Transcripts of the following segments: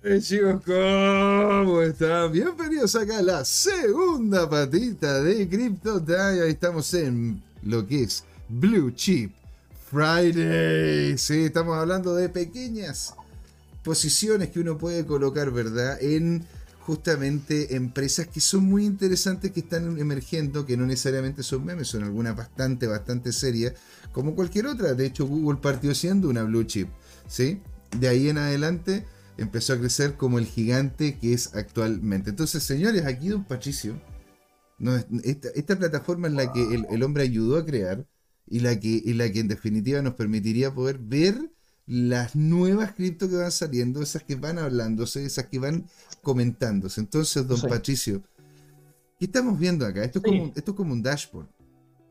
Eh, chicos, ¿cómo están? Bienvenidos acá a la segunda patita de Crypto Time. Ahí estamos en lo que es Blue Chip Friday. Sí, estamos hablando de pequeñas posiciones que uno puede colocar, ¿verdad? En justamente empresas que son muy interesantes, que están emergiendo, que no necesariamente son memes, son algunas bastante, bastante serias, como cualquier otra. De hecho, Google partió siendo una blue chip, ¿sí? De ahí en adelante empezó a crecer como el gigante que es actualmente. Entonces, señores, aquí Don Patricio, esta, plataforma es la que el, hombre ayudó a crear y la, que, y la que en definitiva nos permitiría poder ver las nuevas cripto que van saliendo, esas que van hablándose, esas que van comentándose. Entonces, don Patricio, ¿qué estamos viendo acá? Esto es, como, esto es como un dashboard.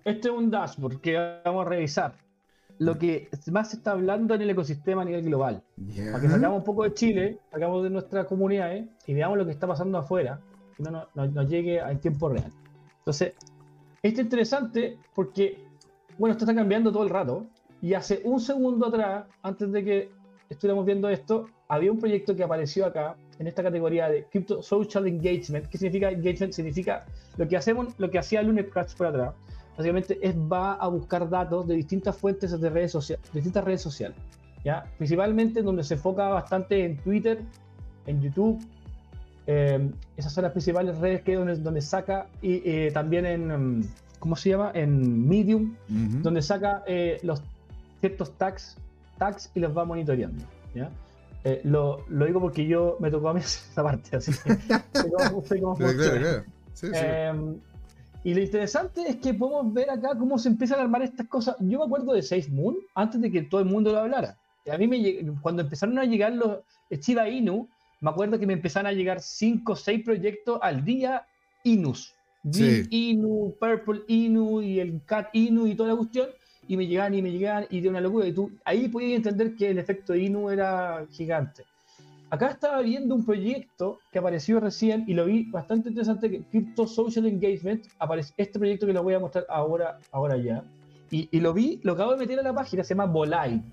Este es un dashboard que vamos a revisar lo que más se está hablando en el ecosistema a nivel global. Para que sacamos un poco de Chile, sacamos de nuestras comunidades y veamos lo que está pasando afuera y no nos llegue al tiempo real. Entonces, esto es interesante porque, bueno, esto está cambiando todo el rato y hace un segundo atrás, antes de que estuviéramos viendo esto, había un proyecto que apareció acá en esta categoría de Crypto Social Engagement. ¿Qué significa engagement? Significa lo que hacemos, lo que hacía Lunes Crash por atrás básicamente es va a buscar datos de distintas fuentes de redes sociales, distintas redes sociales, ¿ya? Principalmente donde se enfoca bastante en Twitter, en YouTube, eh, esas son las principales redes que donde, donde saca y eh, también en mm, ¿cómo se llama? en Medium, donde saca eh, los ciertos tags, tags y los va monitoreando, ¿ya? lo, lo, digo porque yo me tocó a mí esa parte, así que sé cómo, Claro, claro. Sí, sí. Em, y lo interesante es que podemos ver acá cómo se empiezan a armar estas cosas. Yo me acuerdo de Safe Moon antes de que todo el mundo lo hablara. A mí me, cuando empezaron a llegar los Chiba Inu, me acuerdo que me empezaron a llegar 5 o 6 proyectos al día Inus. Inu, Purple Inu y el Cat Inu y toda la cuestión. Y me llegaban y me llegaban y de una locura. Y tú ahí podías entender que el efecto Inu era gigante. Acá estaba viendo un proyecto que apareció recién y lo vi bastante interesante, Crypto Social Engagement, aparece este proyecto que lo voy a mostrar ahora, ahora ya. Y, lo vi, lo acabo de meter a la página, se llama Volite.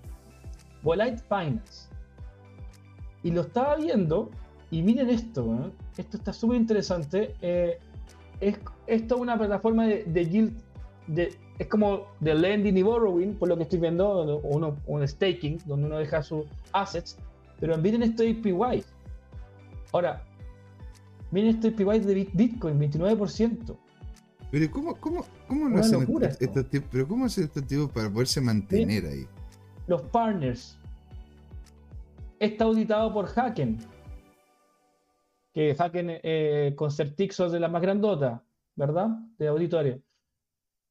Volite Finance. Y lo estaba viendo y miren esto, ¿eh? esto está súper interesante. Eh, es, esto es una plataforma de, de yield, es como de lending y borrowing, por lo que estoy viendo, uno, un staking, donde uno deja sus assets pero miren esto de APY. Ahora, miren esto de APY de Bitcoin, 29%. Pero ¿cómo, cómo, cómo lo hacen estos, tipos? Pero ¿cómo hacen estos tipos para poderse mantener ahí? Los partners. Está auditado por Haken. Que Haken eh, con Certixos de la más grandota, ¿verdad? De auditorio.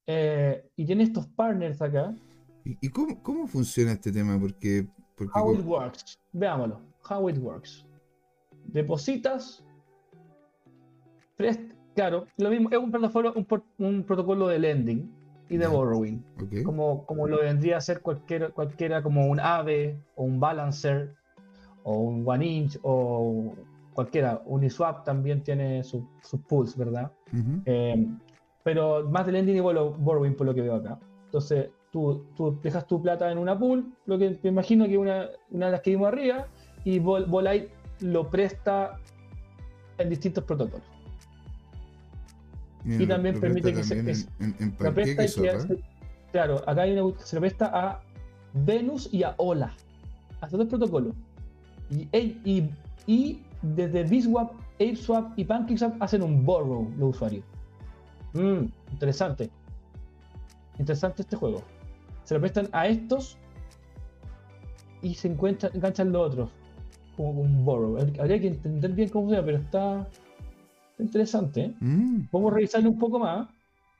Eh, y tiene estos partners acá. ¿Y, cómo, cómo, funciona este tema? Porque How it works. Veámoslo. How it works. Depositas. claro, lo mismo. Es un protocolo, un, protocolo de lending y de borrowing. Como, como lo vendría a ser cualquiera, cualquiera como un AVE o un Balancer o un One Inch o cualquiera. Uniswap también tiene sus pools, ¿verdad? Eh, pero más de lending y borrowing por lo que veo acá. Entonces, Tú, dejas tu plata en una pool, lo que me imagino que una, una de las que vimos arriba, y Volite lo presta en distintos protocolos. y también permite que se. claro, acá hay una, se lo presta a Venus y a Ola. Hasta dos protocolos. Y, y, y desde BISWAP, ApeSwap y PancakeSwap hacen un borrow los usuarios. Mm, interesante. Interesante este juego se lo prestan a estos y se encuentran, enganchan los otros, como un borrow. Habría que entender bien cómo funciona, pero está, interesante. ¿eh? Mm. Vamos a revisarlo un poco más,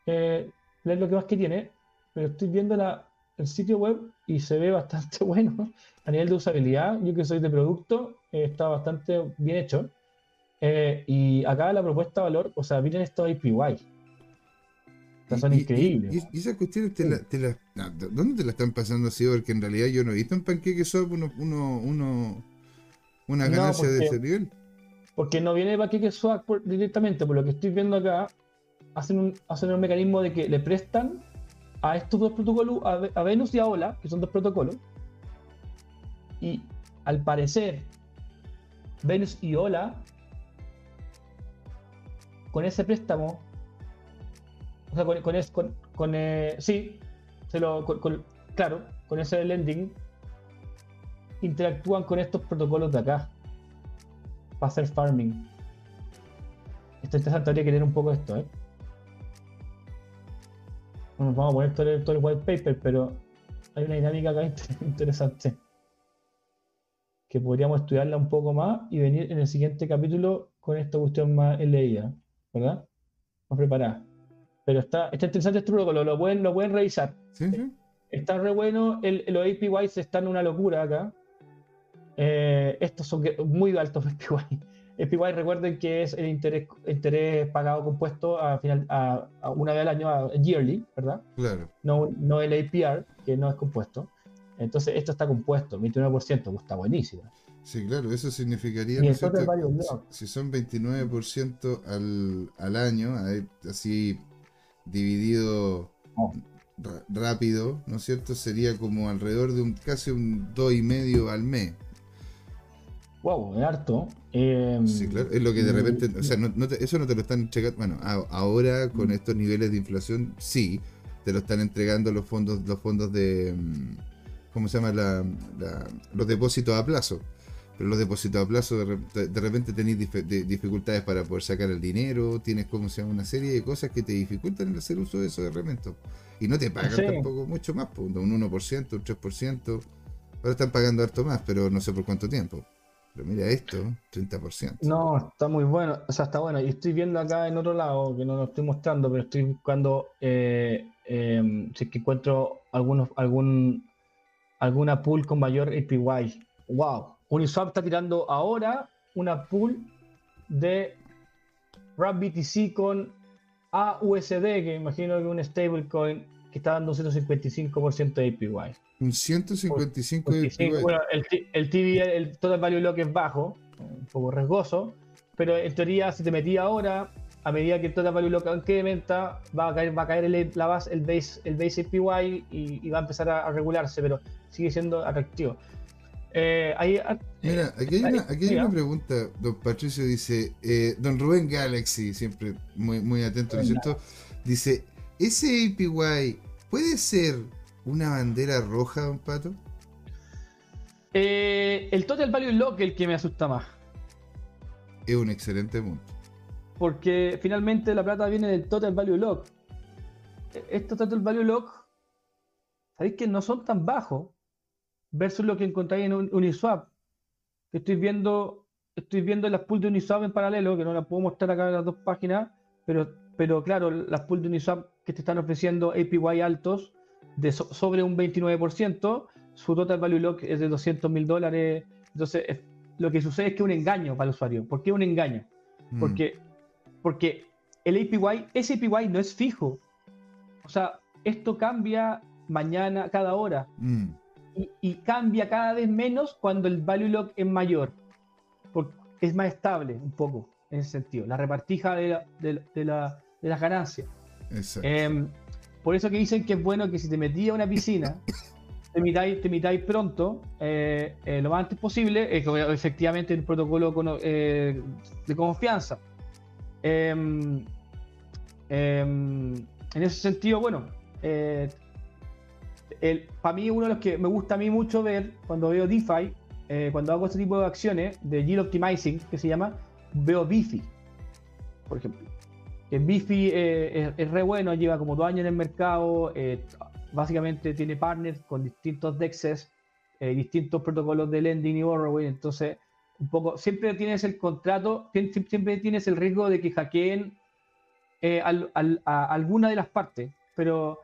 eh, leer lo que más que tiene, pero estoy viendo la, el sitio web y se ve bastante bueno a nivel de usabilidad. Yo que soy de producto, eh, está bastante bien hecho. y acá la propuesta de valor, o sea, miren esto APY son increíbles. Y, esas cuestiones te, la, ¿Dónde te la están pasando así? Porque en realidad yo no he visto en Pancake Swap uno, uno, uno, una ganancia de ese nivel. Porque no viene de Pancake Swap directamente, por lo que estoy viendo acá, hacen un, hacen un mecanismo de que le prestan a estos dos protocolos, a, Venus y a Ola, que son dos protocolos, y al parecer Venus y Ola, con ese préstamo, o sea, con, con, con, eh, sí, se lo, claro, con ese lending, interactúan con estos protocolos de acá para hacer farming. Esto interesante, habría que leer un poco esto, ¿eh? No vamos a poner todo el, todo el white paper, pero hay una dinámica acá interesante que podríamos estudiarla un poco más y venir en el siguiente capítulo con esta cuestión más leída, ¿verdad? Más preparada. Pero está, está interesante este protocolo, lo pueden, lo pueden revisar. Sí, sí. Está re bueno, el, los APYs están una locura acá. Eh, estos son muy altos APY. APY recuerden que es el interés, interés pagado compuesto a final, a, una vez al año, a yearly, ¿verdad? Claro. No, no el APR, que no es compuesto. Entonces, esto está compuesto, 29%, pues está buenísimo. Sí, claro, eso significaría, si, son 29% al, al año, así dividido oh. rápido, ¿no es cierto? Sería como alrededor de un casi un 2,5 al mes. Wow, es harto. Em, sí, claro, es lo que de repente, o sea, eso no te lo están entregando, bueno, ahora con estos niveles de inflación, sí, te lo están entregando los fondos, los fondos de mm, ¿cómo se llama? La, los depósitos a plazo. Pero los depósitos a plazo de, repente tenéis dificultades para poder sacar el dinero, tienes como se llama una serie de cosas que te dificultan el hacer uso de esos elementos. Y no te pagan tampoco mucho más, un 1%, un 3%. Ahora están pagando harto más, pero no sé por cuánto tiempo. Pero mira esto, 30%. No, está muy bueno. O sea, está bueno. Y estoy viendo acá en otro lado, que no lo estoy mostrando, pero estoy buscando eh, eh, si es que encuentro algunos, algún alguna pool con mayor APY. ¡Wow! Uniswap está tirando ahora una pool de RAPBTC con AUSD, que imagino que es un stablecoin que está dando un 155% de APY. Un 155% de APY. Bueno, el, el el total value lock es bajo, un poco riesgoso, pero en teoría, si te metí ahora, a medida que el total value lock venta, va a caer, va a caer el, la base, el base, el base APY y, va a empezar a regularse, pero sigue siendo atractivo. Eh, Mira, aquí hay, una, aquí hay una pregunta, don Patricio dice, eh, don Rubén Galaxy, siempre muy, muy atento, ¿no es cierto? Dice, ¿ese APY puede ser una bandera roja, don Pato? Eh, el Total Value Lock es el que me asusta más. Es un excelente punto. Porque finalmente la plata viene del Total Value Lock. Este Total Value Lock, sabéis que no son tan bajos versus lo que encontráis en Uniswap. Estoy viendo, estoy viendo las pools de Uniswap en paralelo, que no las puedo mostrar acá en las dos páginas, pero, pero claro, las pools de Uniswap que te están ofreciendo APY altos de sobre un 29%, su total value lock es de 200 mil dólares. Entonces, lo que sucede es que es un engaño para el usuario. ¿Por qué un engaño? Mm. Porque, porque el APY, ese APY no es fijo. O sea, esto cambia mañana, cada hora. Mm y, cambia cada vez menos cuando el value lock es mayor. Porque es más estable un poco en ese sentido. La repartija de, las ganancias. Em, por eso que dicen que es bueno que si te metías a una piscina, te mitáis, te pronto, eh, eh, lo más antes posible, efectivamente el protocolo eh, de confianza. Em, em, en ese sentido, bueno, para mí uno de los que me gusta a mí mucho ver cuando veo DeFi, eh, cuando hago este tipo de acciones de yield optimizing, que se llama, veo Bifi, por ejemplo. Que Bifi eh, es, re bueno, lleva como dos años en el mercado, eh, básicamente tiene partners con distintos DEXs, distintos protocolos de lending y borrowing, entonces un poco, siempre tienes el contrato, siempre tienes el riesgo de que hackeen a alguna de las partes, pero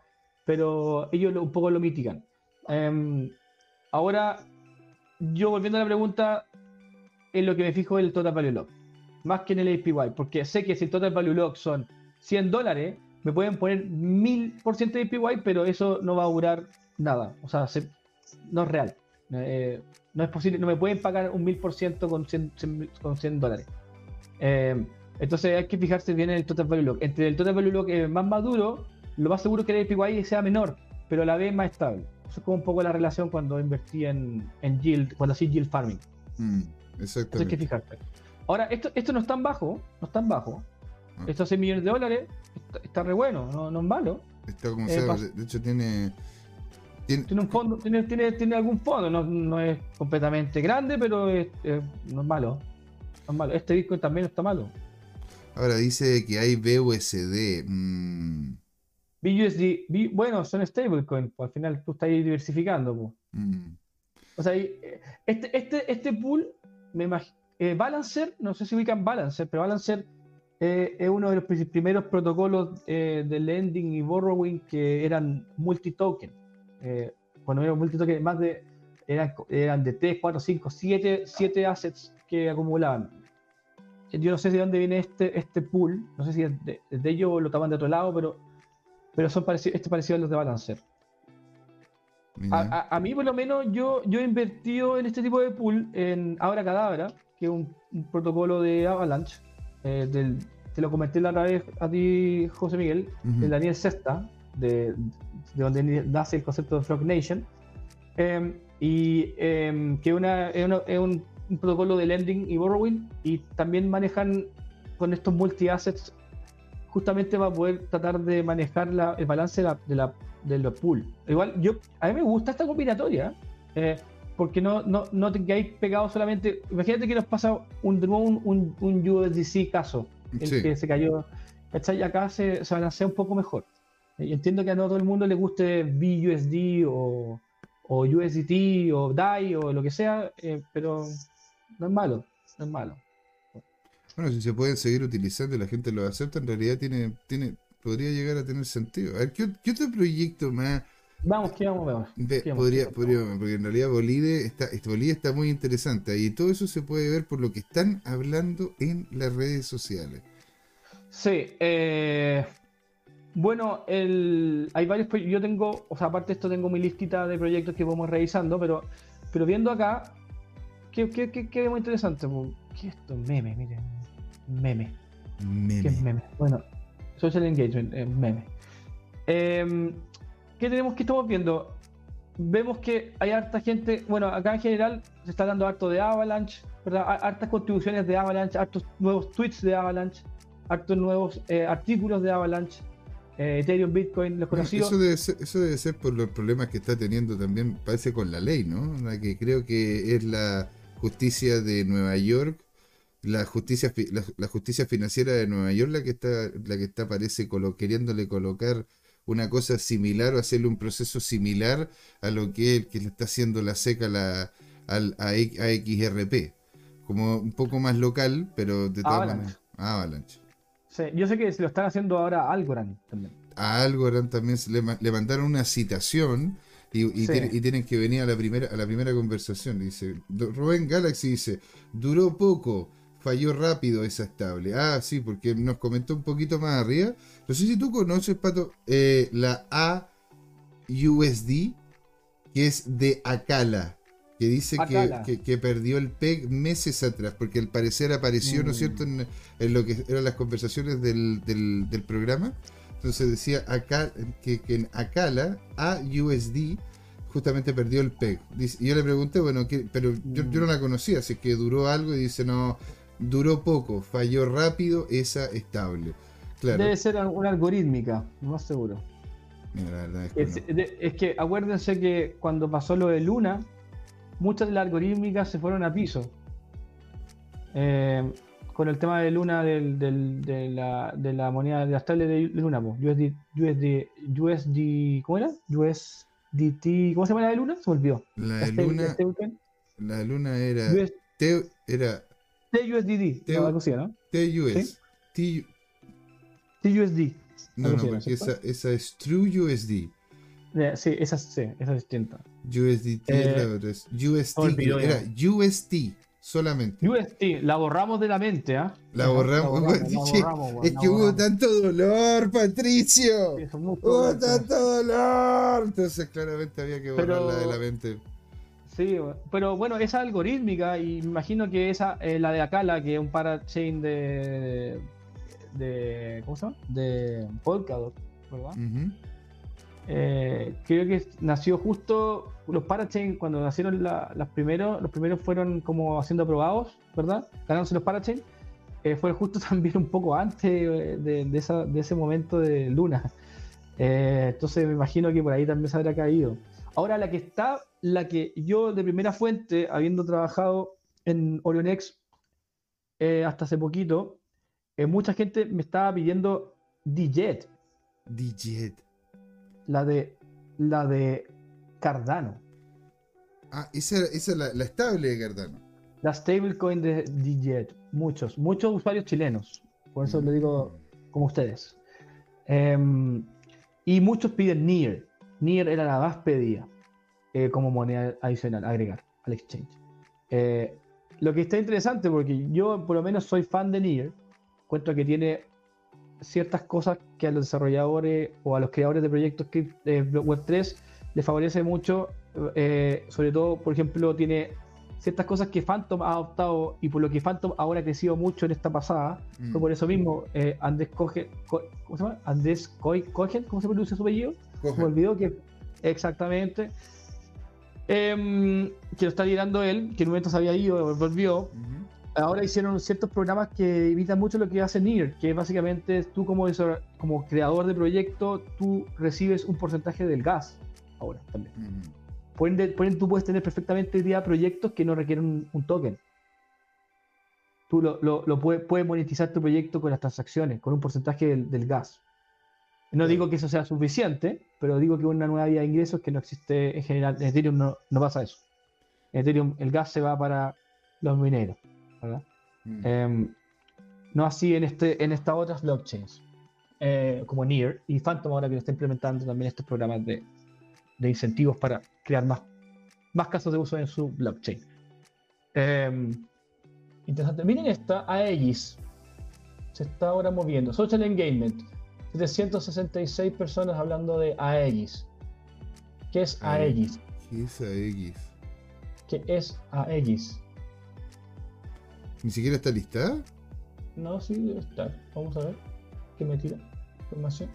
pero ellos un poco lo mitigan. Em, ahora, yo volviendo a la pregunta, en lo que me fijo es el Total Value Lock, más que en el APY, porque sé que si el Total Value Lock son 100 dólares, me pueden poner 1000% de APY, pero eso no va a durar nada, o sea, no es real. Eh, no es posible, no me pueden pagar un 1000% con 100, con 100 dólares. Em, entonces hay que fijarse bien en el Total Value Lock. Entre el Total Value Lock más maduro lo más seguro es que el APY sea menor, pero a la vez más estable. Eso es como un poco la relación cuando invertí en, en yield, cuando hacía yield farming. Mm, exactamente. hay que fijarte. Ahora, esto, esto no es tan bajo, no es tan bajo. Ah. Estos 6 millones de dólares está, está re bueno, no, no es malo. Está como Eh, sea, de hecho tiene. tiene- Tiene un fondo, tiene, tiene, tiene algún fondo, no, no es completamente grande, pero es, es- no es malo. No es malo. Este Bitcoin también no está malo. ahora dice que hay BUSD. mm, BUSD, B- bueno, son stablecoin, pues al final tú estás ahí diversificando. Pues. mm. O sea, eh, este, este, este pool, me eh, Balancer, no sé si ubican Balancer, pero Balancer eh, es uno de los pri- primeros protocolos eh, de lending y borrowing que eran multi-token. Cuando eran multi-token, más de, eran, eran de 3, 4, 5, 7, 7 assets que acumulaban. Yo no sé de dónde viene este, este pool, no sé si es de, de ellos lo toman de otro lado, pero, pero son parecidos, este parecido a los de Balancer. A, a- a mí, por lo menos, yo, yo he invertido en este tipo de pool en Abra Cadabra, que es un, un protocolo de Avalanche. eh, del- te lo comenté la otra vez a ti, José Miguel, Ujú. de Daniel Sesta, de, de donde nace el concepto de Frog Nation. em, y em, que una, es, una- es un, un protocolo de lending y borrowing. Y también manejan con estos multi-assets justamente para poder tratar de manejar la- el balance de la, de la, de la pool. Igual, yo, a mí me gusta esta combinatoria, eh, porque no, no, no te quedáis pegados solamente. Imagínate que nos pasa un, de nuevo un, un, un USDC caso, el Sí. que se cayó. ¿cachai? Acá se, se balancea un poco mejor. Y entiendo que a no todo el mundo le guste BUSD o, o USDT o DAI o lo que sea, eh, pero no es malo, no es malo. Bueno, si se pueden seguir utilizando y la gente lo acepta, en realidad tiene, tiene, podría llegar a tener sentido. A ver, ¿qué, qué otro proyecto más Vamos, que vamos, vamos. ¿Qué vamos? podría, podría, porque en realidad Bolide está, Bolide está muy interesante y todo eso se puede ver por lo que están hablando en las redes sociales. Sí, eh, bueno, el, hay varios proyectos. Yo tengo, o sea, aparte de esto, tengo mi listita de proyectos que vamos revisando, pero, pero viendo acá, ¿qué, qué, qué, qué es muy interesante? po? ¿Qué es esto? Meme, miren. Meme. ¿Qué es Meme. meme? Bueno, social engagement, eh, meme. Em, ¿Qué tenemos que estamos viendo? Vemos que hay harta gente, bueno, acá en general se está dando harto de Avalanche, ¿verdad? Har- Hartas contribuciones de Avalanche, hartos nuevos tweets de Avalanche, hartos nuevos eh, artículos de Avalanche, eh, Ethereum, Bitcoin, los conocidos. eso, debe ser, eso debe ser por los problemas que está teniendo también, parece con la ley, ¿no? La que creo que es la justicia de Nueva York, la justicia, la, la justicia financiera de Nueva York, la que está, la que está parece colo- queriéndole colocar una cosa similar o hacerle un proceso similar a lo que el que le está haciendo la SEC a, la, al- a, XRP. Como un poco más local, pero de todas maneras. Avalanche. Sí, yo sé que se lo están haciendo ahora a Algorand también. a Algorand también se le, le mandaron una citación y, y Sí. y tienen que venir a la primera, a la primera conversación. Dice, Rubén Galaxy dice, duró poco, falló rápido esa estable. Ah, sí, porque nos comentó un poquito más arriba. No sé si tú conoces, Pato, eh, la AUSD, que es de Acala. Que dice que, Acala. que- que perdió el PEG meses atrás, porque al parecer apareció, ¿no es Mm. cierto?, en, en lo que eran las conversaciones del, del- del programa. Entonces decía acá que, que en Acala, AUSD, justamente perdió el PEG. Dice- y yo le pregunté, bueno, ¿qué? pero yo, yo no la conocía, así que duró algo y dice, no, duró poco, falló rápido esa estable. Claro, Debe ser una algorítmica, no más seguro. mira, la verdad es que Es, no. de- es que acuérdense que cuando pasó lo de Luna, muchas de las algorítmicas se fueron a piso. Eh, con el tema de Luna del- del- de, la, de la moneda de las tablets de Luna, po, USD, USD, USD, ¿cómo era? USDT, ¿cómo se llama la de Luna? Se me olvidó. La de Este- luna, este la luna era, US era TUSDD, T- algo así, ¿no? TUS. T- TUSD. no, no, así, ¿no es porque esa, esa es True USD. Eh, Sí, esa sí, esa es distinta. USDT Eh, es la otra, es UST, olvidó ya. era UST solamente. USD, la borramos de la mente, ¿ah? La borramos, la la borramos, weón, Es la que hubo tanto dolor, Patricio. Sí, Hubo tanto dolor. Entonces claramente había que Pero- borrarla de la mente. Sí, pero bueno, esa algorítmica, y me imagino que esa, eh, la de Acala, que es un parachain de, de. ¿Cómo se llama? De Polkadot, ¿verdad? Eh, creo que nació justo los Parachain cuando nacieron las primeros, los primeros fueron como siendo aprobados, ¿verdad? Ganándose los Parachain. Eh, fue justo también un poco antes de, ese momento de Luna. Eh, entonces me imagino que por ahí también se habrá caído. Ahora la que está, la que yo de primera fuente, habiendo trabajado en Orionex eh, hasta hace poquito, mucha gente me estaba pidiendo DJet. DJet. La de la de Cardano. Ah, esa, es la, estable de Cardano. La stablecoin de DJet. Muchos, muchos usuarios chilenos. Por eso le digo como ustedes. Em, y muchos piden NIR. NIR era la más pedida eh, como moneda adicional, agregar al exchange. Eh, lo que está interesante, porque yo por lo menos soy fan de NIR, encuentro que tiene ciertas cosas que a los desarrolladores o a los creadores de proyectos Web3 les favorece mucho. Eh, sobre todo, por ejemplo, tiene ciertas cosas que Phantom ha adoptado y por lo que Phantom ahora ha crecido mucho en esta pasada, mm. fue por eso mismo eh, Andrés Coge, ¿cómo se llama? Andrés Cogen, ¿cómo se pronuncia su apellido? Me olvidó que exactamente. Em, que lo está liderando él, que en un momento se había ido, volvió. Ahora hicieron ciertos programas que evitan mucho lo que hace NIR, que básicamente tú como, como creador de proyecto, tú recibes un porcentaje del gas ahora también. Por tú puedes tener perfectamente día proyectos que no requieren un, token. Tú lo, lo, puedes, monetizar tu proyecto con las transacciones, con un porcentaje del, gas. No digo que eso sea suficiente, pero digo que una nueva vía de ingresos que no existe en general. En Ethereum no, pasa eso. En Ethereum el gas se va para los mineros. Mm. Em, no así en, este, en estas otras blockchains, eh, como NEAR y Phantom ahora que lo está implementando también estos programas de, de incentivos para crear más, más casos de uso en su blockchain. Em, interesante. Miren esta, Aegis. Se está ahora moviendo. Social Engagement. 766 personas hablando de Aegis. ¿Qué es Aegis? ¿Qué es Aegis? ¿Qué es Aegis? ¿Ni siquiera está lista? No, sí debe estar. Vamos a ver. ¿Qué me tira? Información.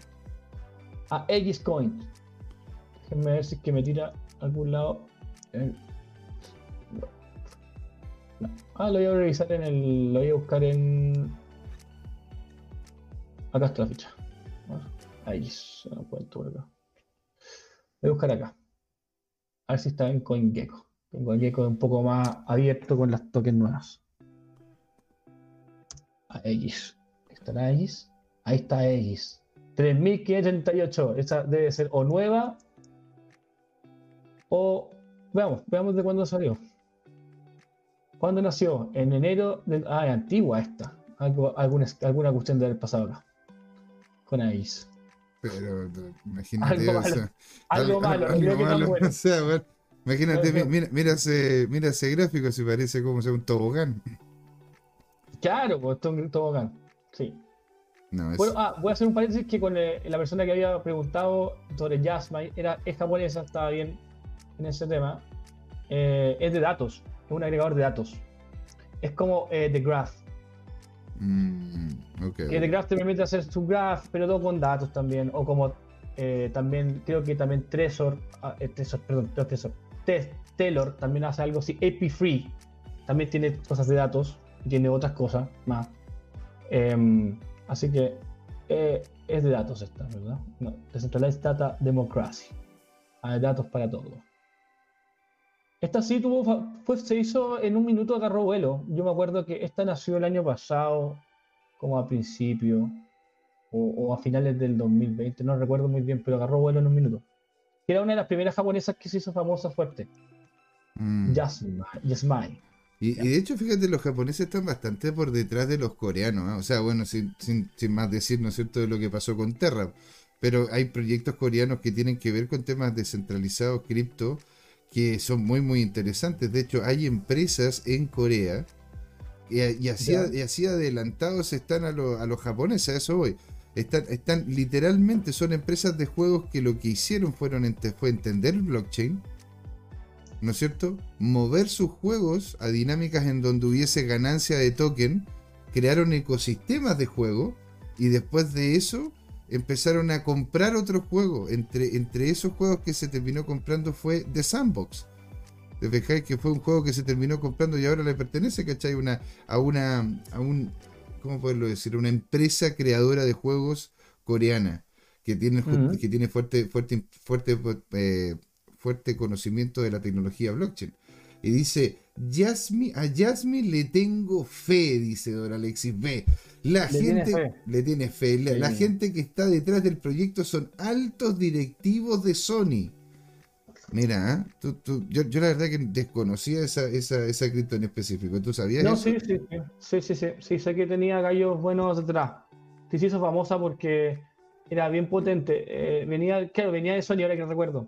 Aegis Coin. Déjenme ver si es que me tira a algún lado. Ah, lo voy a revisar en el. Lo voy a buscar en. Acá está la ficha. Ahí cuento por acá. Voy a buscar acá. A ver si está en CoinGecko. CoinGecko es un poco más abierto con las tokens nuevas. Aegis. ¿Está Aegis? Ahí está Aegis. 3538. Esa debe ser o nueva o veamos, veamos de cuándo salió. ¿Cuándo nació? En enero del. Ah, antigua esta. Algo, alguna, alguna cuestión del pasado acá. Con AIS. Pero imagínate. Algo malo. algo, malo, algo malo. Bueno. O sea, bueno, imagínate, mira, mira, ese, mira ese gráfico, si parece como un tobogán. Claro, pues un tobogán. Sí. Es... Bueno, ah, voy a hacer un paréntesis que con eh, la persona que había preguntado sobre Jasmine era es japonesa, estaba bien en ese tema, eh, es de datos, es un agregador de datos. Es como eh, The Graph. Mm, okay. Que The Graph te permite hacer su graph, pero todo con datos también. O como eh, también, creo que también Trezor, ah, Trezor perdón, Trezor, Telor también hace algo así. AP Free también tiene cosas de datos y tiene otras cosas más. Em, así que es de datos esta, ¿verdad? No, Decentralized Data Democracy. Hay datos para todo. Esta sí tuvo, pues se hizo en un minuto, agarró vuelo. Yo me acuerdo que esta nació el año pasado, como a principio, o, a finales del 2020, no recuerdo muy bien, pero agarró vuelo en un minuto. Era una de las primeras japonesas que se hizo famosa fuerte. Mm. Yasmai. Y, de hecho, fíjate, los japoneses están bastante por detrás de los coreanos. ¿eh? O sea, bueno, sin, sin, sin, más decir, ¿no es cierto?, de lo que pasó con Terra. Pero hay proyectos coreanos que tienen que ver con temas descentralizados, cripto, que son muy muy interesantes. De hecho, hay empresas en Corea y, así, y así, adelantados están a, a los japoneses, a eso voy. Están, están literalmente, son empresas de juegos que lo que hicieron fueron fue entender el blockchain, ¿no es cierto? Mover sus juegos a dinámicas en donde hubiese ganancia de token, crearon ecosistemas de juego y después de eso empezaron a comprar otros juegos. Entre, entre esos juegos que se terminó comprando fue The Sandbox. Te fijáis que fue un juego que se terminó comprando y ahora le pertenece, ¿cachai? Una, a una, a un, ¿cómo poderlo decir? Una empresa creadora de juegos coreana que tiene, que tiene fuerte, fuerte, fuerte, eh, fuerte conocimiento de la tecnología blockchain. Y dice, Jasmine, a Jasmine le tengo fe, dice Don Alexis B. La gente le tiene fe. La, gente que está detrás del proyecto son altos directivos de Sony. Mira, ¿eh? yo, la verdad que desconocía esa, esa, esa cripto en específico. ¿Tú sabías no, Sí, sí, sí, sí, sí, sí, sé que tenía gallos buenos detrás. Sí, se hizo famosa porque era bien potente. Eh, venía, claro, venía de Sony, ahora que recuerdo.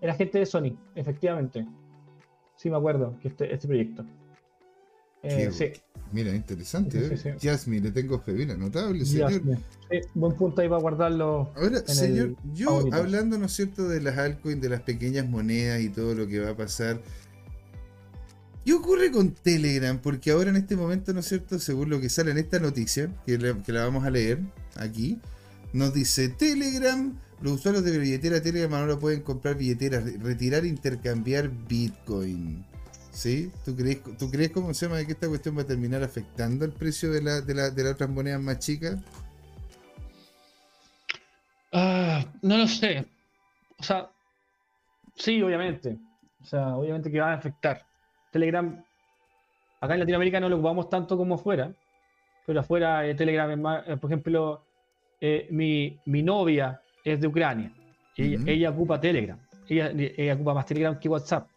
Era gente de Sony, efectivamente. Sí, me acuerdo que este, este proyecto. Eh, sí. Mira, interesante. ¿eh? Jasmine, le tengo fe. Mira, notable, señor. Sí, buen punto ahí para guardarlo. Ahora, señor, yo hablando, ¿no es cierto?, de las altcoins, de las pequeñas monedas y todo lo que va a pasar. ¿Qué ocurre con Telegram? Porque ahora en este momento, ¿no es cierto?, según lo que sale en esta noticia, que la, que la vamos a leer aquí, nos dice Telegram, los usuarios de billetera Telegram ahora pueden comprar billeteras, retirar, intercambiar Bitcoin. ¿Sí? ¿Tú crees, ¿Tú crees cómo se llama que esta cuestión va a terminar afectando el precio de, la, de, la, de las otras monedas más chicas? Ah, no lo sé. O sea, sí, obviamente. O sea, obviamente que va a afectar. Telegram, acá en Latinoamérica no lo ocupamos tanto como afuera, pero afuera eh, Telegram eh, por ejemplo, eh, mi, mi, novia es de Ucrania. Ella, ocupa Telegram. Ella, ella, ocupa más Telegram que WhatsApp.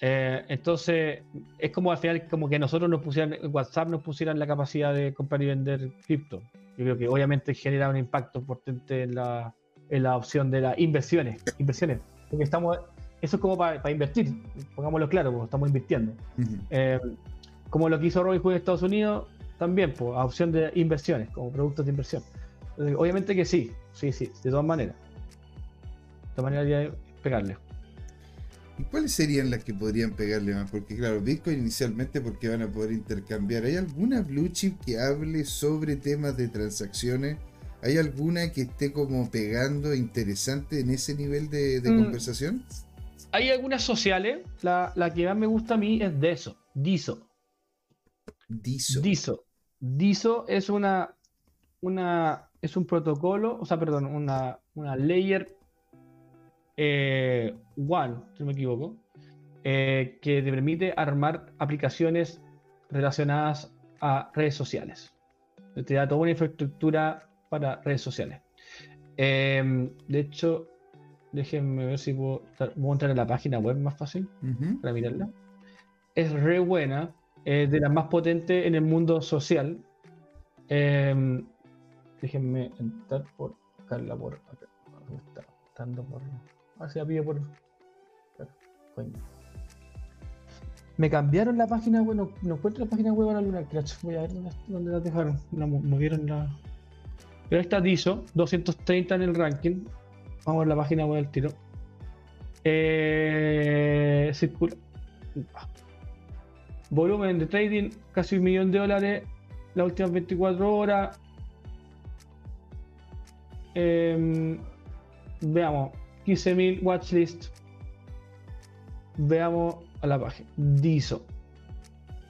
Eh, entonces, es como al final, como que nosotros nos pusieran, WhatsApp nos pusieran la capacidad de comprar y vender cripto. Yo creo que obviamente genera un impacto importante en la, en la opción de las inversiones. Inversiones. Porque estamos, eso es como para, invertir, pongámoslo claro, porque estamos invirtiendo. Eh, como lo que hizo Robinhood en Estados Unidos, también, pues, a opción de inversiones, como productos de inversión. Obviamente que sí, sí, sí, de todas maneras. De todas maneras, hay que pegarle. ¿Y cuáles serían las que podrían pegarle más? Porque claro, Bitcoin inicialmente porque van a poder intercambiar. ¿Hay alguna blue chip que hable sobre temas de transacciones? ¿Hay alguna que esté como pegando interesante en ese nivel de, mm. conversación? Hay algunas sociales. La, que más me gusta a mí es DESO. DISO. DISO. DISO. DISO es una, una es un protocolo, o sea, perdón, una, una layer eh, One, si no me equivoco, eh, que te permite armar aplicaciones relacionadas a redes sociales. Te da toda una infraestructura para redes sociales. Em, de hecho, déjenme ver si puedo, entrar en la página web más fácil para mirarla. Es re buena, es de las más potentes en el mundo social. Em, déjenme entrar por buscarla por acá. Está? por hacia pie por. Me cambiaron la página web, no, encuentro la página web ahora Lunar Crash. Voy a ver dónde, la dejaron. La movieron la. Pero esta DISO, 230 en el ranking. Vamos a ver la página web del tiro. Eh, circula. Volumen de trading, casi un millón de dólares las últimas 24 horas. Eh, veamos, 15.000 watchlist. Veamos a la página. DISO.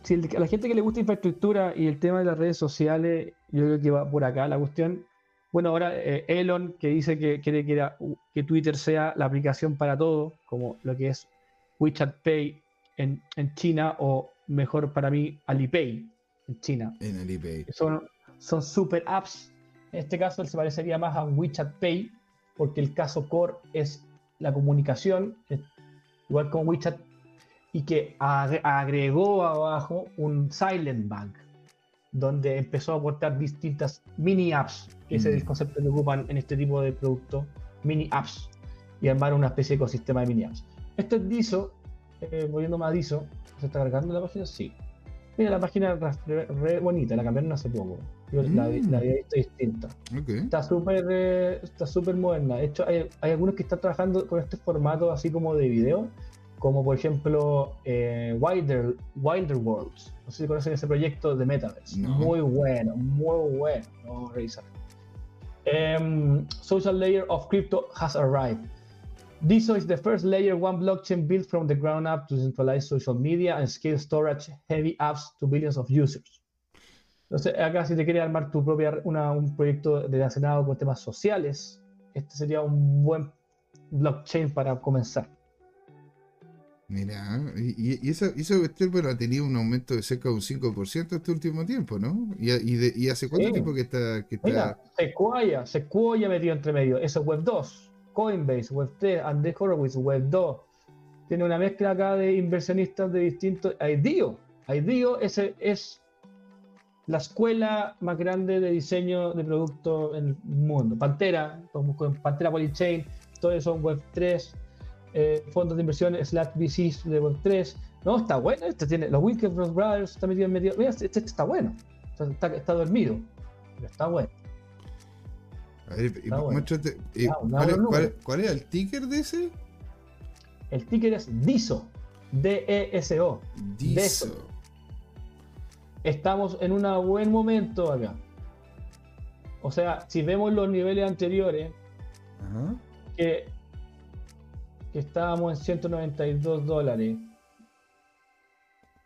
Si a la gente que le gusta infraestructura y el tema de las redes sociales, yo creo que va por acá la cuestión. Bueno, ahora eh, Elon, que dice que quiere que, Twitter sea la aplicación para todo, como lo que es WeChat Pay en, China, o mejor para mí, Alipay en China. En Alipay. Son, son super apps. En este caso, él se parecería más a WeChat Pay, porque el caso core es la comunicación, igual como WeChat, y que agregó abajo un Silent Bank, donde empezó a aportar distintas mini apps, que ese es el mm. concepto que ocupan en este tipo de producto, mini apps, y armar una especie de ecosistema de mini apps. Esto es DISO, eh, volviendo más a DISO, ¿se está cargando la página? Sí. Mira, la página re, bonita, la cambiaron hace poco. la, la mm. había visto distinta. Está súper eh, está súper moderna. De hecho, hay, algunos que están trabajando con este formato así como de video, como por ejemplo eh, Wilder, Wilder Worlds. No sé si conocen ese proyecto de Metaverse. Muy bueno, muy bueno. No, Um, social layer of crypto has arrived. DISO is the first layer one blockchain built from the ground up to centralize social media and scale storage heavy apps to billions of users. Entonces, acá si te quieres armar tu propia una, un proyecto relacionado con temas sociales, este sería un buen blockchain para comenzar. Mira, y, y esa, esa cuestión bueno, ha tenido un aumento de cerca de un 5% este último tiempo, ¿no? ¿Y, y, de, y hace cuánto tiempo que está, que está... Mira, Sequoia, Sequoia metido entre medio, eso es Web 2, Coinbase, Web 3, Andy Horowitz, Web 2. Tiene una mezcla acá de inversionistas de distintos... IDEO, IDEO ese es la escuela más grande de diseño de productos en el mundo. Pantera, Pantera Polychain, todo eso son Web 3 eh, fondos de inversión slash VCs de Web 3. No, está bueno. Este tiene los Wilkins Brothers, está metido en medio. Mira, este, este está bueno. Está, está, dormido, pero está bueno. A ver, muéstrate, eh, ¿cuál, es el ticker de ese? El ticker es DISO. D-E-S-O. DISO. Estamos en un buen momento acá. O sea, si vemos los niveles anteriores, que que estábamos en 192 dólares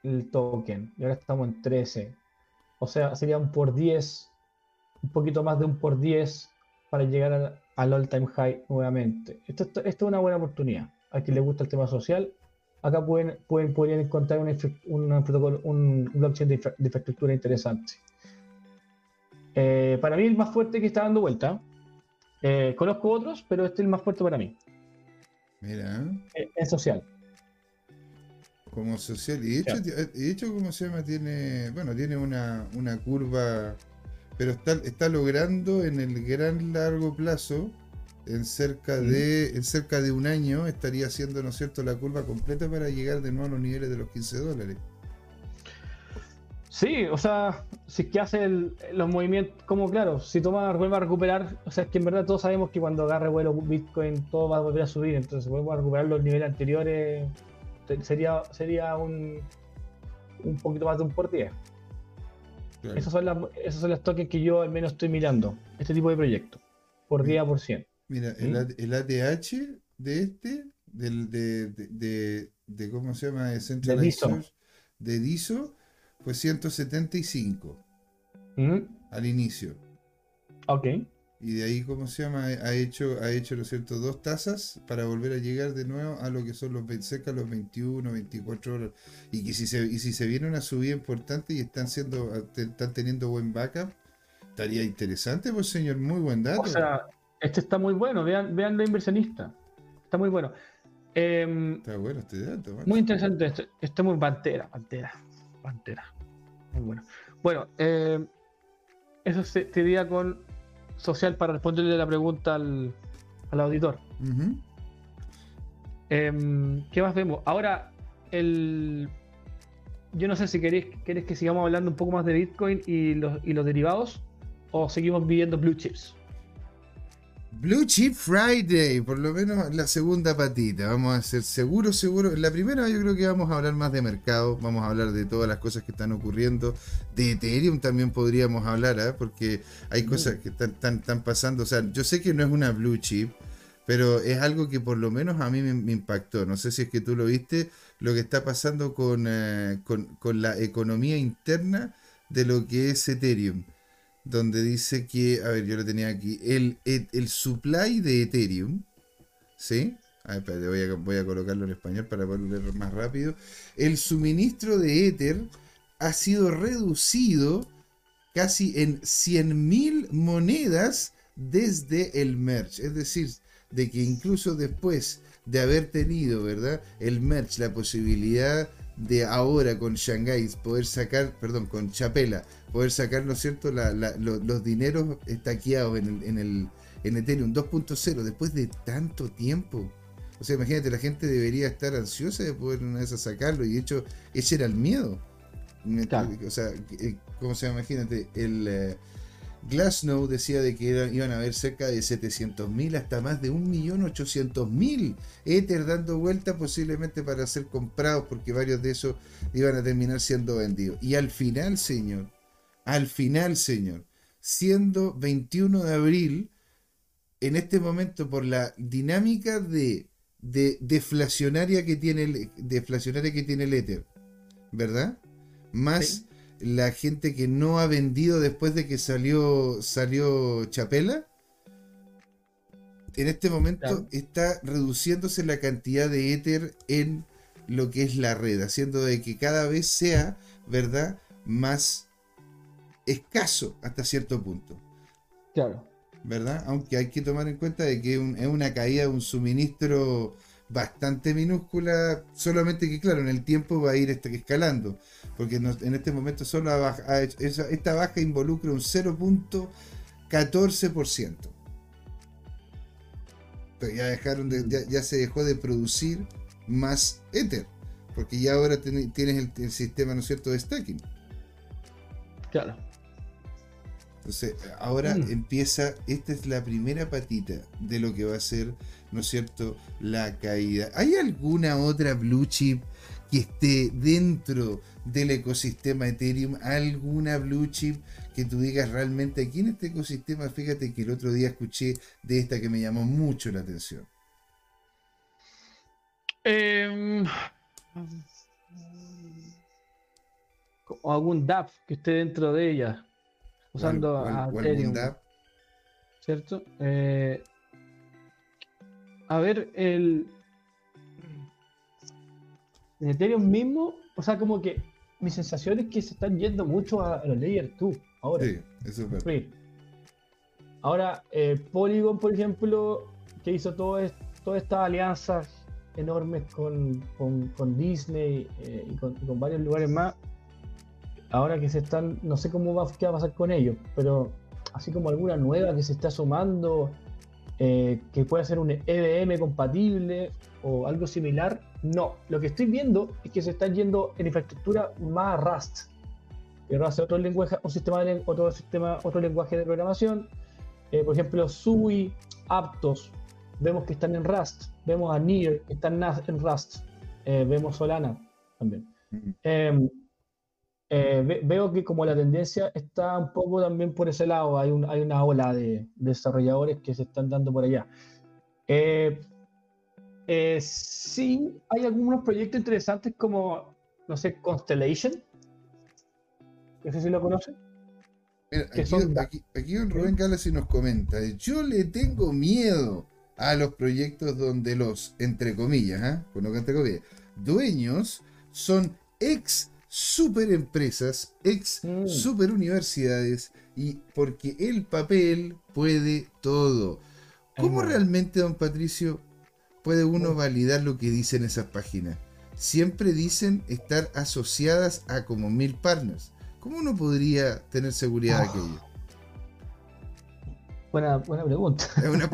el token y ahora estamos en 13. O sea, sería un por 10, un poquito más de un por 10 para llegar al, all-time high nuevamente. Esto, esto, es una buena oportunidad. A quien le gusta el tema social, acá pueden, pueden podrían encontrar un, protocolo, un blockchain de, infraestructura interesante. Eh, para mí el más fuerte que está dando vuelta. Eh, conozco otros, pero este es el más fuerte para mí. Mira. Eh, es social. Como social. Y de hecho, de hecho ¿cómo se llama? Tiene, bueno, tiene una, una curva, pero está, está logrando en el gran largo plazo, en cerca, de, en cerca de un año, estaría haciendo, ¿no es cierto?, la curva completa para llegar de nuevo a los niveles de los 15 dólares. Sí, o sea, si es que hace los movimientos, como claro, si toma, vuelve a recuperar, o sea, es que en verdad todos sabemos que cuando agarre vuelo Bitcoin todo va a volver a subir, entonces vuelve a recuperar los niveles anteriores, sería, sería un, un poquito más de un por día. Esos, son las, esos son los tokens que yo al menos estoy mirando, este tipo de proyectos, por día por cien. Mira, el, el, ATH de este, del, de, de, de, ¿cómo se llama? De Central de DISO fue 175 ¿Mm? al inicio. Ok. Y de ahí, ¿cómo se llama? Ha hecho, ha hecho ¿no cierto?, dos tasas para volver a llegar de nuevo a lo que son los cerca los 21, 24 horas. Y que si se, y si se viene una subida importante y están siendo, están teniendo buen backup, estaría interesante, pues señor, muy buen dato. O sea, este está muy bueno, vean, vean lo inversionista. Está muy bueno. Em, está bueno este dato. Muy interesante, este, este muy pantera, pantera. Pantera. Muy bueno. Bueno, eh, eso se, te diría con social para responderle la pregunta al, auditor. Em, ¿Qué más vemos? Ahora, el. Yo no sé si queréis, queréis que sigamos hablando un poco más de Bitcoin y los, y los derivados o seguimos viviendo blue chips. Blue Chip Friday, por lo menos la segunda patita. Vamos a ser seguros, seguros. La primera yo creo que vamos a hablar más de mercado, vamos a hablar de todas las cosas que están ocurriendo. De Ethereum también podríamos hablar, ¿eh? porque hay cosas que están, están, pasando. O sea, yo sé que no es una Blue Chip, pero es algo que por lo menos a mí me, impactó. No sé si es que tú lo viste, lo que está pasando con, eh, con, con la economía interna de lo que es Ethereum donde dice que, a ver, yo lo tenía aquí, el, el, supply de Ethereum, ¿sí? Voy a, voy a colocarlo en español para poder leer más rápido. El suministro de Ether ha sido reducido casi en 100.000 monedas desde el merge. Es decir, de que incluso después de haber tenido, ¿verdad? El merge, la posibilidad de ahora con Shanghai poder sacar, perdón, con Chapela, poder sacar, ¿no es cierto?, los dineros estaqueados en el, en el en Ethereum 2.0 después de tanto tiempo. O sea, imagínate, la gente debería estar ansiosa de poder una vez sacarlo y de hecho ese era el miedo. O sea, eh, ¿cómo se llama? Imagínate, el... Eh, Glassnow decía de que iban a haber cerca de 700.000 hasta más de 1.800.000 Ether dando vuelta posiblemente para ser comprados porque varios de esos iban a terminar siendo vendidos. Y al final, señor, al final, señor, siendo 21 de abril, en este momento, por la dinámica de, deflacionaria, que tiene el, deflacionaria que tiene el Ether, ¿verdad? Más la gente que no ha vendido después de que salió, salió Chapela, en este momento está reduciéndose la cantidad de Ether en lo que es la red, haciendo de que cada vez sea, ¿verdad?, más escaso hasta cierto punto. Claro. ¿Verdad? Aunque hay que tomar en cuenta de que es una caída de un suministro bastante minúscula, solamente que claro, en el tiempo va a ir este, escalando, porque en este momento solo esta baja involucra un 0.14%. Ya, dejaron ya, se dejó de producir más Ether, porque ya ahora tienes el, sistema, ¿no es cierto?, de stacking. Claro. Entonces, ahora mm. empieza, esta es la primera patita de lo que va a ser, ¿no es cierto?, la caída. ¿Hay alguna otra blue chip que esté dentro del ecosistema Ethereum? ¿Alguna blue chip que tú digas realmente aquí en este ecosistema? Fíjate que el otro día escuché de esta que me llamó mucho la atención. Eh, algún DApp que esté dentro de ella, usando a Ethereum. ¿Cierto? Eh, a ver, el. En Ethereum mismo, o sea, como que mi sensación es que se están yendo mucho a, los Layer 2 ahora. Sí, eso es verdad. Ahora, eh, Polygon, por ejemplo, que hizo todo todas estas alianzas enormes con, con, Disney eh, y, con, varios lugares más. Ahora que se están, no sé cómo va, qué va a pasar con ellos, pero así como alguna nueva que se está sumando, eh, que pueda ser un EVM compatible o algo similar, no. Lo que estoy viendo es que se están yendo en infraestructura más Rust. Que Rust es otro lenguaje, un sistema de, otro sistema, otro lenguaje de programación. Eh, por ejemplo, SUI, Aptos, vemos que están en Rust, vemos a Nier que están en Rust, eh, vemos Solana también. Eh, veo que como la tendencia está un poco también por ese lado, hay, hay una ola de, desarrolladores que se están dando por allá. Eh, sí, hay algunos proyectos interesantes como, no sé, Constellation. No sé si lo conocen. aquí, aquí, don Rubén Gález nos comenta, yo le tengo miedo a los proyectos donde los, entre comillas, ¿eh? entre comillas, dueños son ex super empresas, ex mm. super universidades, y porque el papel puede todo. ¿Cómo realmente, don Patricio, puede uno validar lo que dicen esas páginas? Siempre dicen estar asociadas a como mil partners. ¿Cómo uno podría tener seguridad de aquello? Buena, buena pregunta. Es una,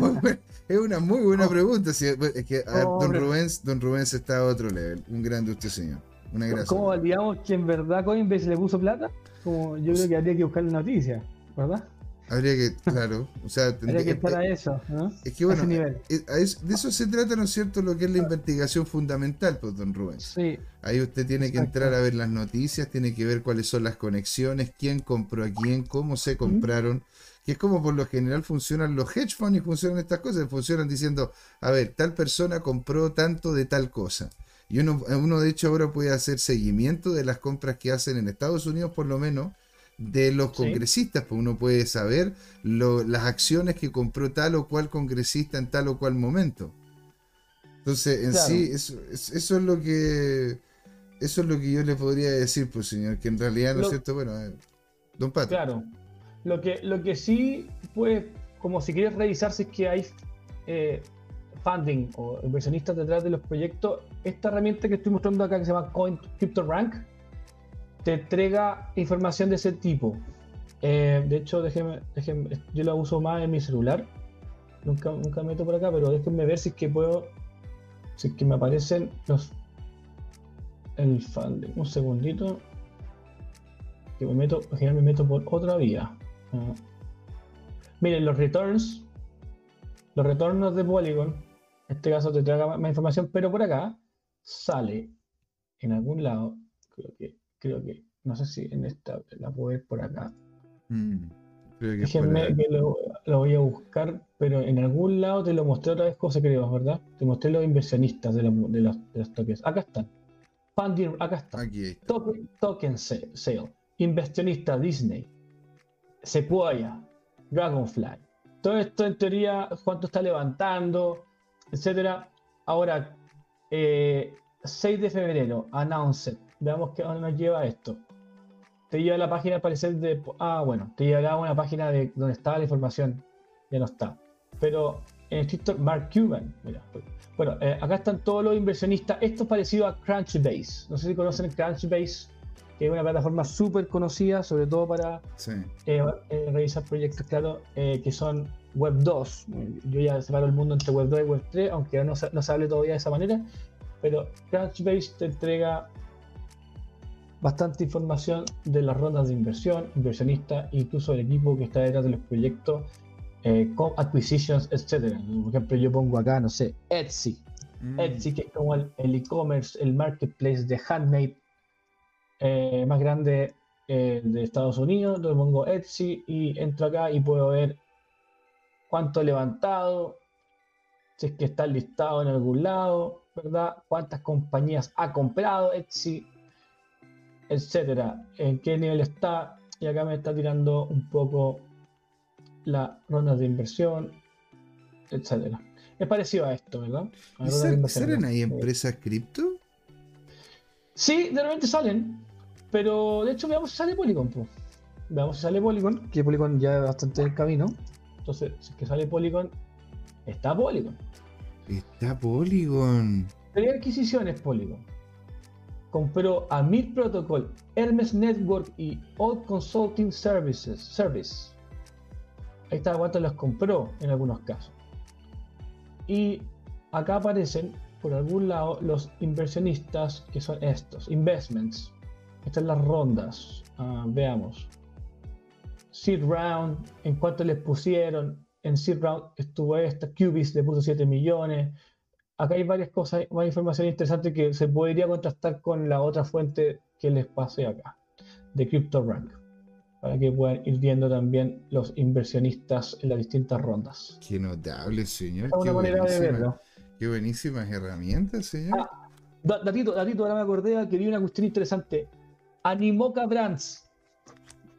es una muy buena oh. pregunta. es que don, Rubens, don Rubens está a otro level. Un grande usted, señor. Una gracia. ¿Cómo validamos que en verdad Coinbase le puso plata? Como yo creo que habría que buscar la noticia, ¿verdad? Habría que, claro, o sea, tendría que estar a eso, ¿no? Es que bueno, eh, eh, de eso se trata, ¿no es cierto? Lo que es la investigación fundamental, pues, don Rubén. Sí. Ahí usted tiene que entrar a ver las noticias, tiene que ver cuáles son las conexiones, quién compró a quién, cómo se compraron que es como por lo general funcionan los hedge funds y funcionan estas cosas, funcionan diciendo, a ver, tal persona compró tanto de tal cosa. Y uno, uno de hecho ahora puede hacer seguimiento de las compras que hacen en Estados Unidos, por lo menos, de los congresistas, pues uno puede saber las acciones que compró tal o cual congresista en tal o cual momento. Entonces, en sí, eso, eso, es lo que eso es lo que yo le podría decir, pues señor, que en realidad, ¿no es cierto? Bueno, eh, don Pato. Claro, lo que, lo que sí, pues, como si quieres revisar si es que hay eh, funding o inversionistas detrás de los proyectos, esta herramienta que estoy mostrando acá que se llama Coin CryptoRank te entrega información de ese tipo. Eh, de hecho, déjenme, yo la uso más en mi celular. Nunca, nunca meto por acá, pero déjenme ver si es que puedo. Si es que me aparecen los. El funding. Un segundito. Que me meto. Al me meto por otra vía. Miren, los returns, los retornos de Polygon, en este caso te traga más información, pero por acá sale en algún lado, creo que, creo que, no sé si en esta la puedo ver por acá. Mm, Déjenme que lo, voy a buscar, pero en algún lado te lo mostré otra vez, José, creo, ¿verdad? Te mostré los inversionistas de, de, los, de tokens. Acá están. Funding, acá está. Aquí Token, token sale. Inversionista Disney. Sequoia. Dragonfly. Todo esto en teoría, cuánto está levantando, etcétera. Ahora, 6 eh, de febrero, announced. Veamos qué nos lleva esto te lleva a la página al parecer de. Ah, bueno, te llevará a una página de donde estaba la información. Ya no está. Pero en el Mark Cuban, mira. Bueno, eh, acá están todos los inversionistas. Esto es parecido a Crunchbase. No sé si conocen Crunchbase, que es una plataforma súper conocida, sobre todo para eh, eh, revisar proyectos, claro, que son Web 2. Yo ya separo el mundo entre Web 2 y Web 3, aunque no se, no se hable todavía de esa manera. Pero Crunchbase te entrega bastante información de las rondas de inversión, inversionistas, incluso el equipo que está detrás de los proyectos, eh, acquisitions, etc. Por ejemplo, yo pongo acá, no sé, Etsy. Mm. Etsy, que es como el e-commerce, el, marketplace de handmade eh, más grande eh, de Estados Unidos. Entonces pongo Etsy y entro acá y puedo ver cuánto he levantado, si es que está listado en algún lado, ¿verdad? Cuántas compañías ha comprado Etsy, etcétera, en qué nivel está, y acá me está tirando un poco las rondas de inversión, etcétera. Es parecido a esto, ¿verdad? ¿Salen ahí empresas cripto? Sí, de repente salen, pero de hecho veamos si sale Polygon. Veamos si sale Polygon, que Polygon ya es bastante en el camino. Entonces, si es que sale Polygon, está Polygon. Está Polygon. Hay adquisiciones Polygon compró a Mir Protocol, Hermes Network y Old Consulting Services. Service. Ahí está cuánto los compró en algunos casos. Y acá aparecen por algún lado los inversionistas que son estos, investments. Estas son las rondas. Ah, veamos. Seed Round, en cuánto les pusieron. En Seed Round estuvo esta, Cubis le puso 7 millones acá hay varias cosas, más información interesante que se podría contrastar con la otra fuente que les pasé acá, de CryptoRank, para que puedan ir viendo también los inversionistas en las distintas rondas. Qué notable, señor. De verlo. Qué buenísimas herramientas, señor. Ah, datito, datito, ahora me acordé que vi una cuestión interesante. Animoca Brands.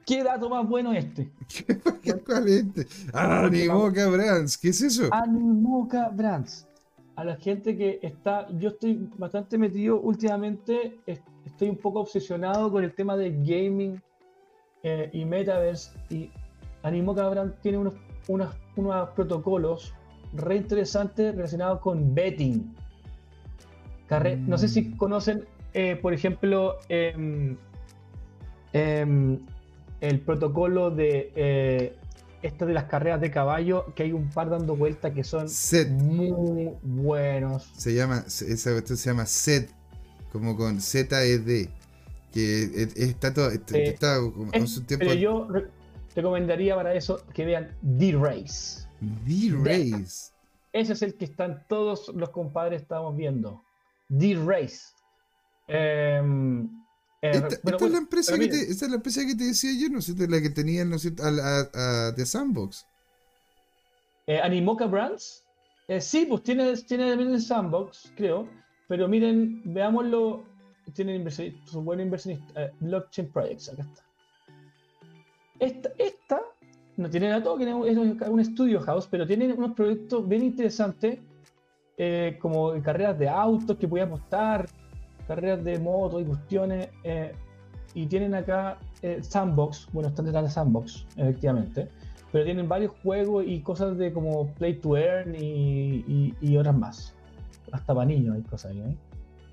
¿Qué dato más bueno este? ¿Cuál es este? Animoca Brands, ¿qué es eso? Animoca Brands a la gente que está, yo estoy bastante metido últimamente, estoy un poco obsesionado con el tema de gaming eh, y metaverse y Animo Cabran tiene unos, unos, protocolos re interesantes relacionados con betting. No sé si mm. conocen, eh, por ejemplo, em, em, el protocolo de eh, esto de las carreras de caballo, que hay un par dando vueltas que son muy buenos. Se llama, esa cuestión se llama SET, como con ZED, que está todo, está, tiempo... Pero yo recomendaría para eso que vean D-Race. D-Race. Ese es el que están todos los compadres estamos viendo. D-Race. Eh, eh, esta, es la empresa que te, esta es la empresa que te decía yo, ¿no es La que tenía, ¿no A, The Sandbox. Eh, Animoca Brands. Eh, sí, pues tiene, tiene también Sandbox, creo. Pero miren, veámoslo. Tienen inversionistas, son buenos inversionistas. Eh, blockchain Projects, acá está. Esta, esta no tiene datos, es un estudio house, pero tiene unos proyectos bien interesantes, como carreras de autos que voy a apostar, carreras de moto y cuestiones. Eh, y tienen acá eh, Sandbox, bueno, están detrás de Sandbox, efectivamente, pero tienen varios juegos y cosas de como Play to Earn y, y, otras más. Hasta panillos hay cosas ahí.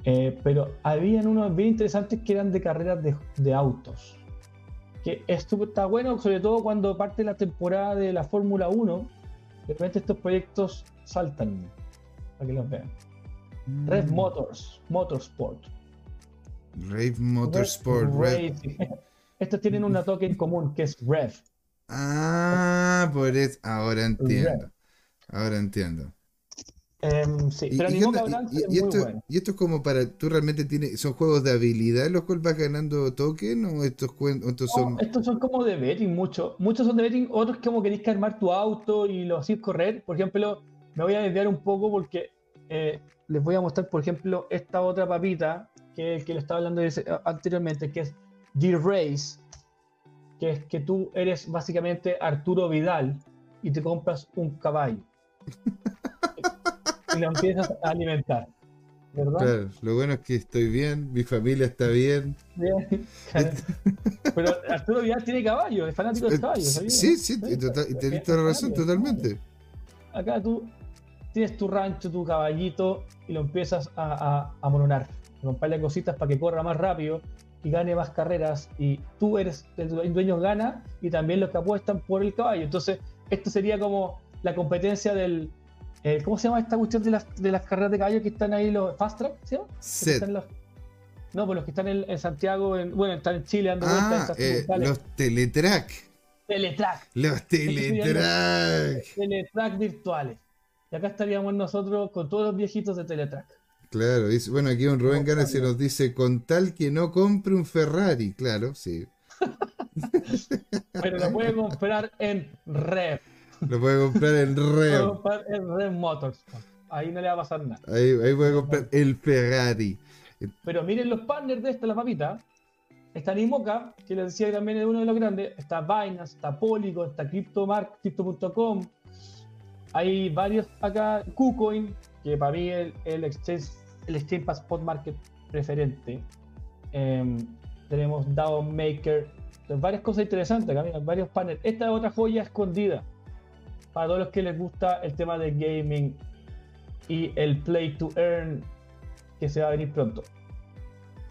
¿eh? pero habían unos bien interesantes que eran de carreras de, de autos. Que esto está bueno, sobre todo cuando parte la temporada de la Fórmula 1, de repente estos proyectos saltan para que los vean. Red mm. Motors, Motorsport. Rave Motorsport, Rev. Estos tienen una token común que es Rev. Ah, por eso. Ahora entiendo. Ahora entiendo. Em, sí, pero y, y, esto, y, esto, es como para, tú realmente tienes, son juegos de habilidad los cuales vas ganando token o estos, estos son... estos son como de betting, muchos. Muchos son de betting, otros como queréis que armar tu auto y lo hacís correr. Por ejemplo, me voy a desviar un poco porque eh, les voy a mostrar, por ejemplo, esta otra papita que, que le estaba hablando anteriormente, que es G-Race, que es que tú eres básicamente Arturo Vidal y te compras un caballo. y lo empiezas a alimentar. ¿verdad? Claro, lo bueno es que estoy bien, mi familia está bien. bien Pero Arturo Vidal tiene caballo, es fanático de caballos. Sí, sí, sí, y tenés toda la razón, totalmente. Acá tú tienes tu rancho, tu caballito y lo empiezas a, a, a mononar, comprarle cositas para que corra más rápido y gane más carreras y tú eres el dueño gana y también los que apuestan por el caballo. Entonces, esto sería como la competencia del, eh, ¿Cómo se llama esta cuestión de las, de las carreras de caballo que están ahí, los Fast Track? ¿sí? Los, no, pues los que están en, Santiago, en, bueno, están en Chile dando ah, eh, Los Teletrack. Teletrack. Los Teletrack. Teletrack virtuales. Y acá estaríamos nosotros con todos los viejitos de Teletrack. Claro, dice, bueno, aquí un Rubén Gana se nos dice, con tal que no compre un Ferrari, claro, sí. Pero lo puede comprar en Rev. Lo puede comprar en Rev. comprar en Rev Motors. Ahí no le va a pasar nada. Ahí, ahí puede comprar el Ferrari. Pero miren los partners de esta, la papita. Está Nimoca, que les decía que también es uno de los grandes. Está Binance, está Polygon, está CryptoMark, Crypto.com. Hay varios acá. KuCoin, que para mí es el, exchange, el exchange spot market preferente. Em, tenemos DAO Maker. varias cosas interesantes acá, varios paneles. Esta es otra joya escondida para todos los que les gusta el tema de gaming y el play to earn que se va a venir pronto.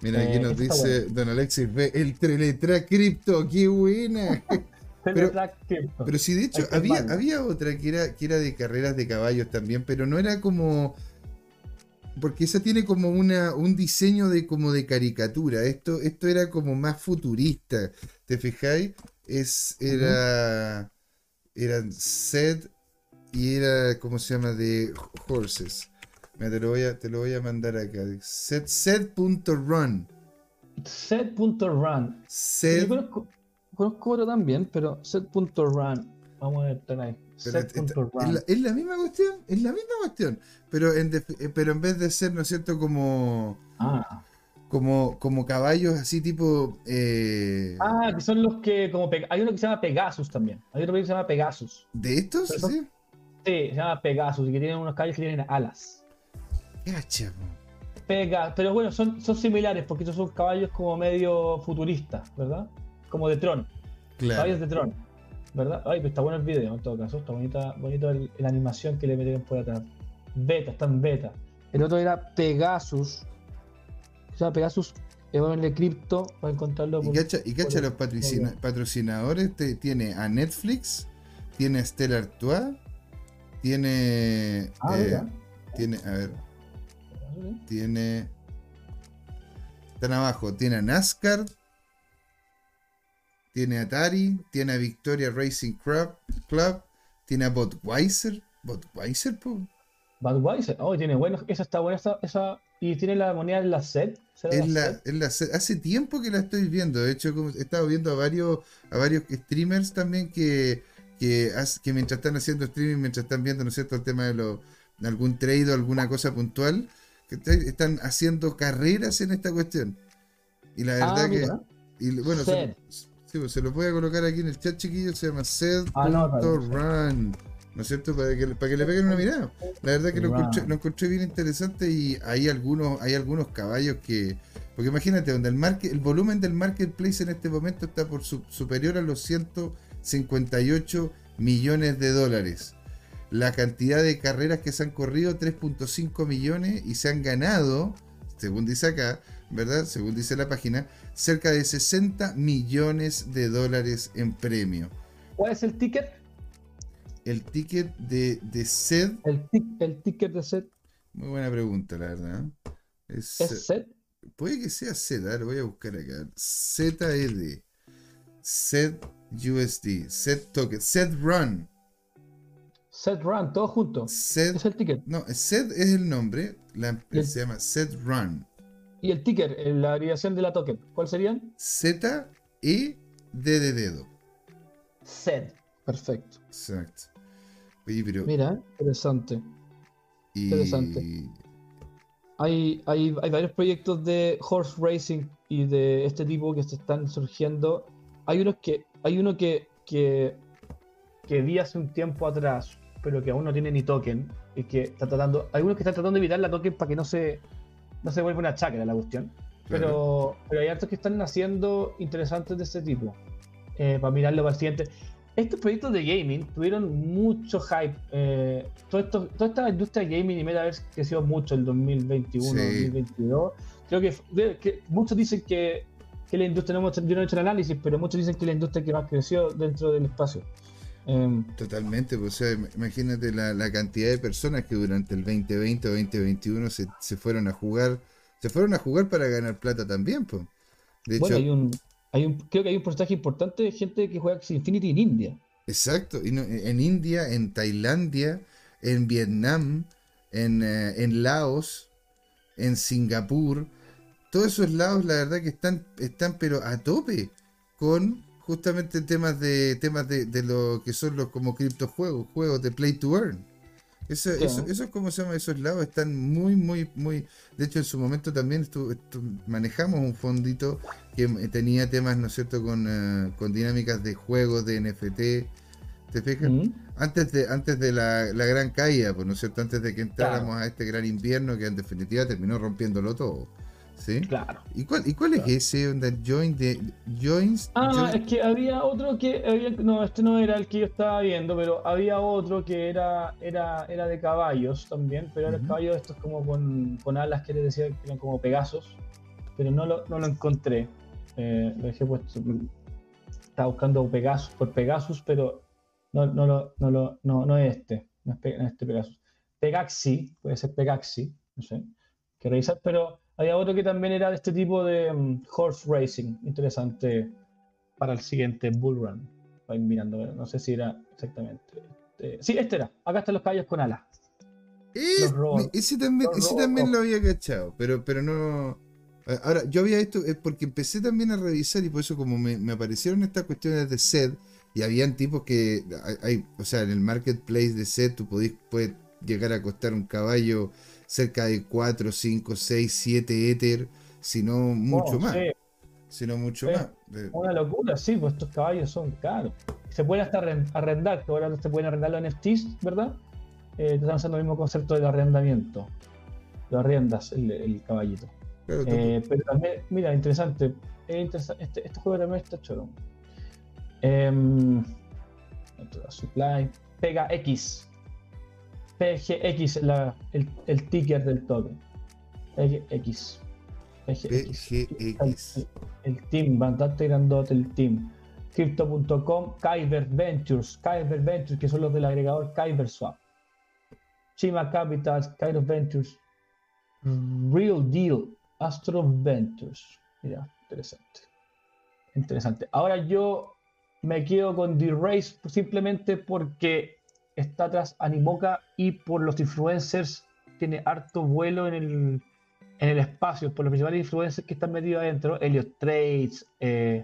Mira, aquí eh, nos dice Don Alexis ve el Teletrack Crypto, qué buena. pero, pero sí, de hecho, había, había otra que era, que era de carreras de caballos también, pero no era como. Porque esa tiene como una, un diseño de como de caricatura. Esto, esto era como más futurista. ¿Te fijáis? Es, era eran set y era, ¿cómo se llama? De horses. Mira, te lo voy a, te lo voy a mandar acá. Set, set.run. Set.run. Set. Yo conozco, conozco otro también, pero set.run. Vamos a ver, ahí. Set.run. Es, la, misma cuestión, es la misma cuestión. Pero en, pero en vez de ser, ¿no es cierto? Como. Ah como, como caballos así tipo... Eh... Ah, que son los que como... Hay uno que se llama Pegasus también. Hay otro que se llama Pegasus. ¿De estos? sí. sí, se llama Pegasus y que tienen unos caballos que tienen alas. Cacha, Pega, pero bueno, son, son similares porque estos son caballos como medio futuristas, ¿verdad? Como de Tron. Claro. Caballos de Tron, ¿verdad? Ay, pues está bueno el video en todo caso. Está bonita, bonito la animación que le metieron por atrás. Beta, está en beta. El otro era Pegasus, se llama Pegasus de Crypto para encontrarlo. y cacha, y cacha los patrocinadores, tiene a Netflix, tiene a Stella Artois, tiene. Ah, eh, tiene, a ver. Tiene. Están abajo, tiene a NASCAR, tiene Atari, tiene a Victoria Racing Club, Club tiene a Budweiser. Budweiser, po. Budweiser, oh, tiene bueno, esa está buena, esa, esa y tiene la moneda en la SED. En la, la Hace tiempo que la estoy viendo. De hecho, he estado viendo a varios, a varios streamers también que, que, que mientras están haciendo streaming, mientras están viendo, ¿no es cierto?, el tema de, lo, algún trade o alguna cosa puntual, que están haciendo carreras en esta cuestión. Y la verdad ah, que. Y, bueno, se, pues, se, lo voy a colocar aquí en el chat, chiquillos. Se llama Sed.run. Ah, ¿no es cierto? Para que, para que le peguen una mirada. La verdad que lo encontré, bien interesante y hay algunos, hay algunos caballos que... Porque imagínate, donde el, market, el volumen del marketplace en este momento está por superior a los 158 millones de dólares. La cantidad de carreras que se han corrido, 3.5 millones, y se han ganado, según dice acá, ¿verdad? Según dice la página, cerca de 60 millones de dólares en premio. ¿Cuál es el ticket? el ticket de, de SED. El, el, ticket de SED. Muy buena pregunta, la verdad. ¿Es, SED? Puede que sea SED, a lo voy a buscar acá. ZED. SED USD. SED Token. SED Run. Set Run, todos juntos. Set, es el ticket. No, Set es el nombre. La, se llama Set Run. ¿Y el ticker, la abreviación de la token? ¿Cuál serían? Z, E, D de dedo. Set. Perfecto. Exacto. Mira, interesante. Interesante. Hay, hay, hay, varios proyectos de horse racing y de este tipo que se están surgiendo. Hay unos que. Hay uno que, que, que vi hace un tiempo atrás, pero que aún no tiene ni token. Y que está tratando. Hay unos que están tratando de evitar la token para que no se. No se vuelva una chacra la cuestión. Pero, pero hay otros que están haciendo interesantes de este tipo. Eh, para mirarlo para el siguiente estos proyectos de gaming tuvieron mucho hype. Eh, todo esto, toda esta industria de gaming y metaverse creció mucho el 2021, 2022. Creo que, muchos dicen que, que, la industria, no yo no he hecho el análisis, pero muchos dicen que la industria que más creció dentro del espacio. Em, Totalmente, pues, o sea, imagínate la, la, cantidad de personas que durante el 2020 o 2021 se, se fueron a jugar, se fueron a jugar para ganar plata también, pues. De bueno, hay un, creo que hay un porcentaje importante de gente que juega Axie Infinity en India. Exacto, en India, en Tailandia, en Vietnam, en, eh, en, Laos, en Singapur, todos esos lados la verdad que están, están pero a tope con justamente temas de temas de, de lo que son los como criptojuegos, juegos de play to earn. Eso, eso, es como se llama, esos lados están muy, muy, muy. De hecho, en su momento también manejamos un fondito que tenía temas, ¿no es cierto?, con, eh, con dinámicas de juegos, de NFT. ¿Te fijas? Antes de, antes de la, gran caída, pues, ¿no es cierto? Antes de que entráramos a este gran invierno que en definitiva terminó rompiéndolo todo. ¿Sí? Claro. ¿Y cuál, y cuál es ese onda join de joins? Ah, es que había otro que había, no, este no era el que yo estaba viendo, pero había otro que era era era de caballos también, pero era caballos estos como con, con alas que les decía que eran como Pegasos, pero no lo, no lo encontré. Eh, lo dejé puesto. Estaba buscando Pegasus por Pegasus, pero no, no, lo, no, lo, no, no es este, no es, este Pegasus. Pegaxi, puede ser Pegaxi, no sé, que revisar, pero había otro que también era de este tipo de mm, horse racing, interesante para el siguiente Bull Run. Voy mirando, no sé si era exactamente. Este, sí, este era. Acá están los caballos con alas. ese también, ese también lo había cachado, pero, pero no. Ahora, yo había esto, es porque empecé también a revisar y por eso como me, aparecieron estas cuestiones de sed y habían tipos que, hay, o sea, en el marketplace de sed tú podés, puedes llegar a costar un caballo cerca de 4, 5, 6, 7 Ether, si no mucho más. Si no mucho más. Una locura, sí, pues estos caballos son caros. Se pueden hasta arrendar, que ahora se pueden arrendar los NFTs, ¿verdad? Eh, están usando el mismo concepto del arrendamiento. Lo arrendas el, caballito. Eh, pero también, mira, interesante. este, este, juego también está choro. Eh, supply. Pega X. PGX, la, el, el, ticker del token. PGX. PGX. El, el, team, bastante grandote el team. Crypto.com, Kyber Ventures, Kyber Ventures, que son los del agregador Kyber Swap. Chima Capitals, Kyber Ventures, Real Deal, Astro Ventures. Mira, interesante. Interesante. Ahora yo me quedo con D-Race simplemente porque está atrás Animoca y por los influencers tiene harto vuelo en el, en el espacio, por los principales influencers que están metidos adentro, Elliot Trades, eh,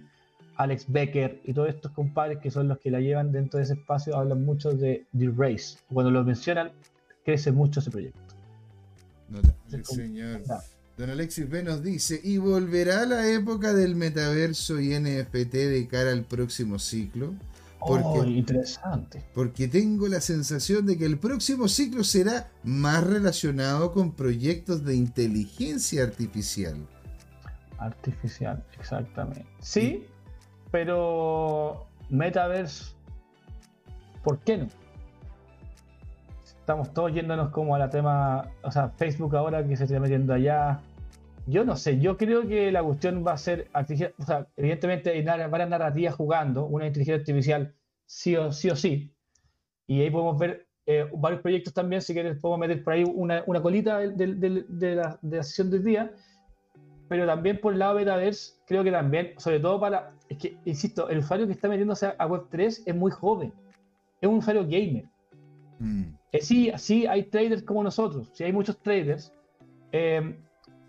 Alex Becker y todos estos compadres que son los que la llevan dentro de ese espacio, hablan mucho de D-Race. Cuando lo mencionan, crece mucho ese proyecto. señor. Don Alexis B nos dice, ¿y volverá la época del metaverso y NFT de cara al próximo ciclo? Porque, oh, interesante. Porque tengo la sensación de que el próximo ciclo será más relacionado con proyectos de inteligencia artificial. Artificial, exactamente. Sí, pero Metaverse, ¿por qué no? Estamos todos yéndonos como a la tema, o sea, Facebook ahora que se está metiendo allá, yo no sé, yo creo que la cuestión va a ser, o sea, evidentemente hay varias narrativas jugando, una inteligencia artificial sí o sí, o sí. y ahí podemos ver eh, varios proyectos también, si quieres podemos meter por ahí una, una colita de, de, de, la, de la sesión del día, pero también por el lado de Metaverse, creo que también, sobre todo para, es que, insisto, el usuario que está metiéndose a Web3 es muy joven, es un usuario gamer. Mm. Eh, sí, sí hay traders como nosotros, sí hay muchos traders, em,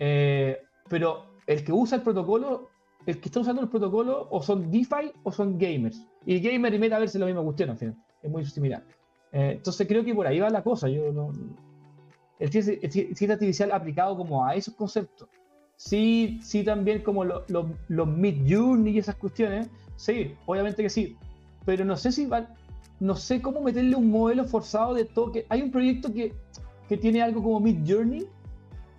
eh, pero el que usa el protocolo, el que está usando el protocolo o son DeFi o son gamers. Y gamer y metaverse es la misma cuestión, al final, es muy similar. Eh, entonces creo que por ahí va la cosa. Yo no, el ciencia artificial aplicado como a esos conceptos. Sí, sí también como los mid journey y esas cuestiones. Sí, obviamente que sí. Pero no sé si van, no sé cómo meterle un modelo forzado de toque. Hay un proyecto que, que tiene algo como mid journey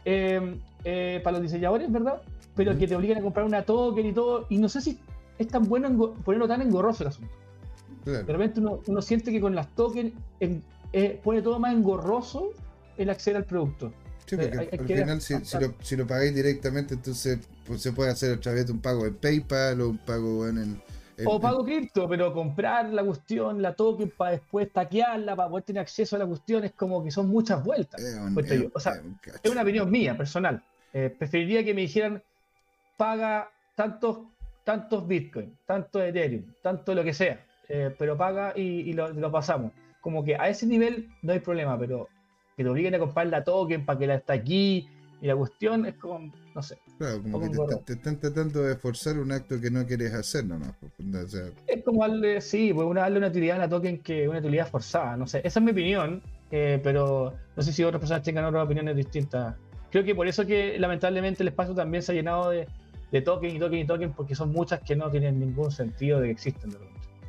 em, eh, para los diseñadores, ¿verdad? Pero que te obligan a comprar una token y todo. Y no sé si es tan bueno ponerlo tan engorroso el asunto. De repente uno, siente que con las tokens eh, pone todo más engorroso el acceder al producto. Sí, porque al final si, lo, si, pagáis directamente, entonces pues, se puede hacer a través de un pago en PayPal o un pago en el... o pago cripto, pero comprar la cuestión, la token para después taquearla, para poder tener acceso a la cuestión, es como que son muchas vueltas. Es, una opinión mía, personal. Eh, preferiría que me dijeran, paga tantos, tantos Bitcoin, tanto Ethereum, tanto lo que sea, eh, pero paga y, lo, pasamos. Como que a ese nivel no hay problema, pero que te obliguen a comprar la token para que la está aquí y la cuestión es como, no sé. Claro, como que te, están tratando de esforzar un acto que no quieres hacer nomás. Pues, es como darle, sí, pues una, darle una utilidad a la token que una utilidad forzada, no sé. Esa es mi opinión, eh, pero no sé si otras personas tengan otras opiniones distintas. Creo que por eso que lamentablemente el espacio también se ha llenado de, de token y token y token porque son muchas que no tienen ningún sentido de que existen. De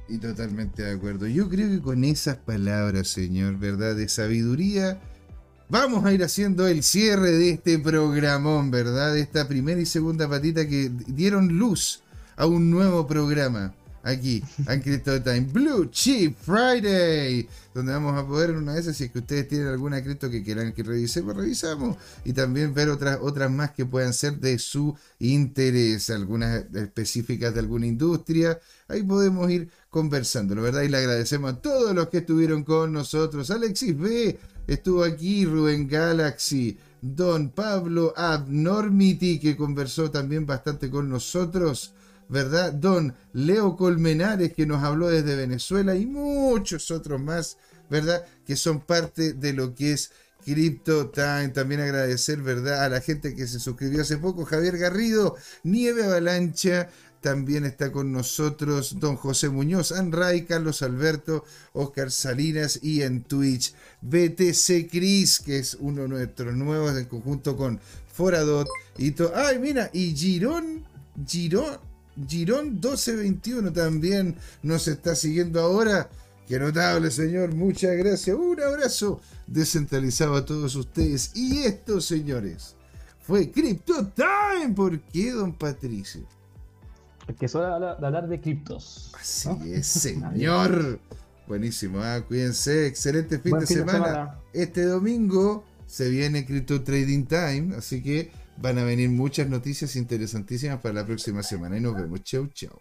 y totalmente de acuerdo. Yo creo que con esas palabras, señor, ¿verdad? De sabiduría, vamos a ir haciendo el cierre de este programón, ¿verdad? De esta primera y segunda patita que dieron luz a un nuevo programa aquí, en Crypto Time Blue Chip Friday, donde vamos a poder una vez, si es que ustedes tienen alguna cripto que quieran que revisemos, revisamos y también ver otras, otras más que puedan ser de su interés, algunas específicas de alguna industria, ahí podemos ir conversando, ¿verdad? Y le agradecemos a todos los que estuvieron con nosotros, Alexis B, estuvo aquí, Rubén Galaxy, Don Pablo Abnormity, que conversó también bastante con nosotros. ¿Verdad? Don Leo Colmenares, que nos habló desde Venezuela, y muchos otros más, ¿verdad? Que son parte de lo que es Crypto Time. También agradecer, ¿verdad? A la gente que se suscribió hace poco, Javier Garrido, Nieve Avalancha. También está con nosotros don José Muñoz, Anray, Carlos Alberto, Oscar Salinas y en Twitch BTC Cris, que es uno de nuestros nuevos en conjunto con Foradot y todo. ¡Ay, mira! Y Girón, Girón, Girón 1221 también nos está siguiendo ahora. Qué notable, señor. Muchas gracias. Un abrazo descentralizado a todos ustedes. Y esto, señores, fue Crypto Time. ¿Por qué, don Patricio? Que es hora de hablar de criptos. Así es, señor. Buenísimo, ¿ah? cuídense. Excelente fin, de, semana. Este domingo se viene Crypto Trading Time. Así que Van a venir muchas noticias interesantísimas para la próxima semana y nos vemos. Chau, chau.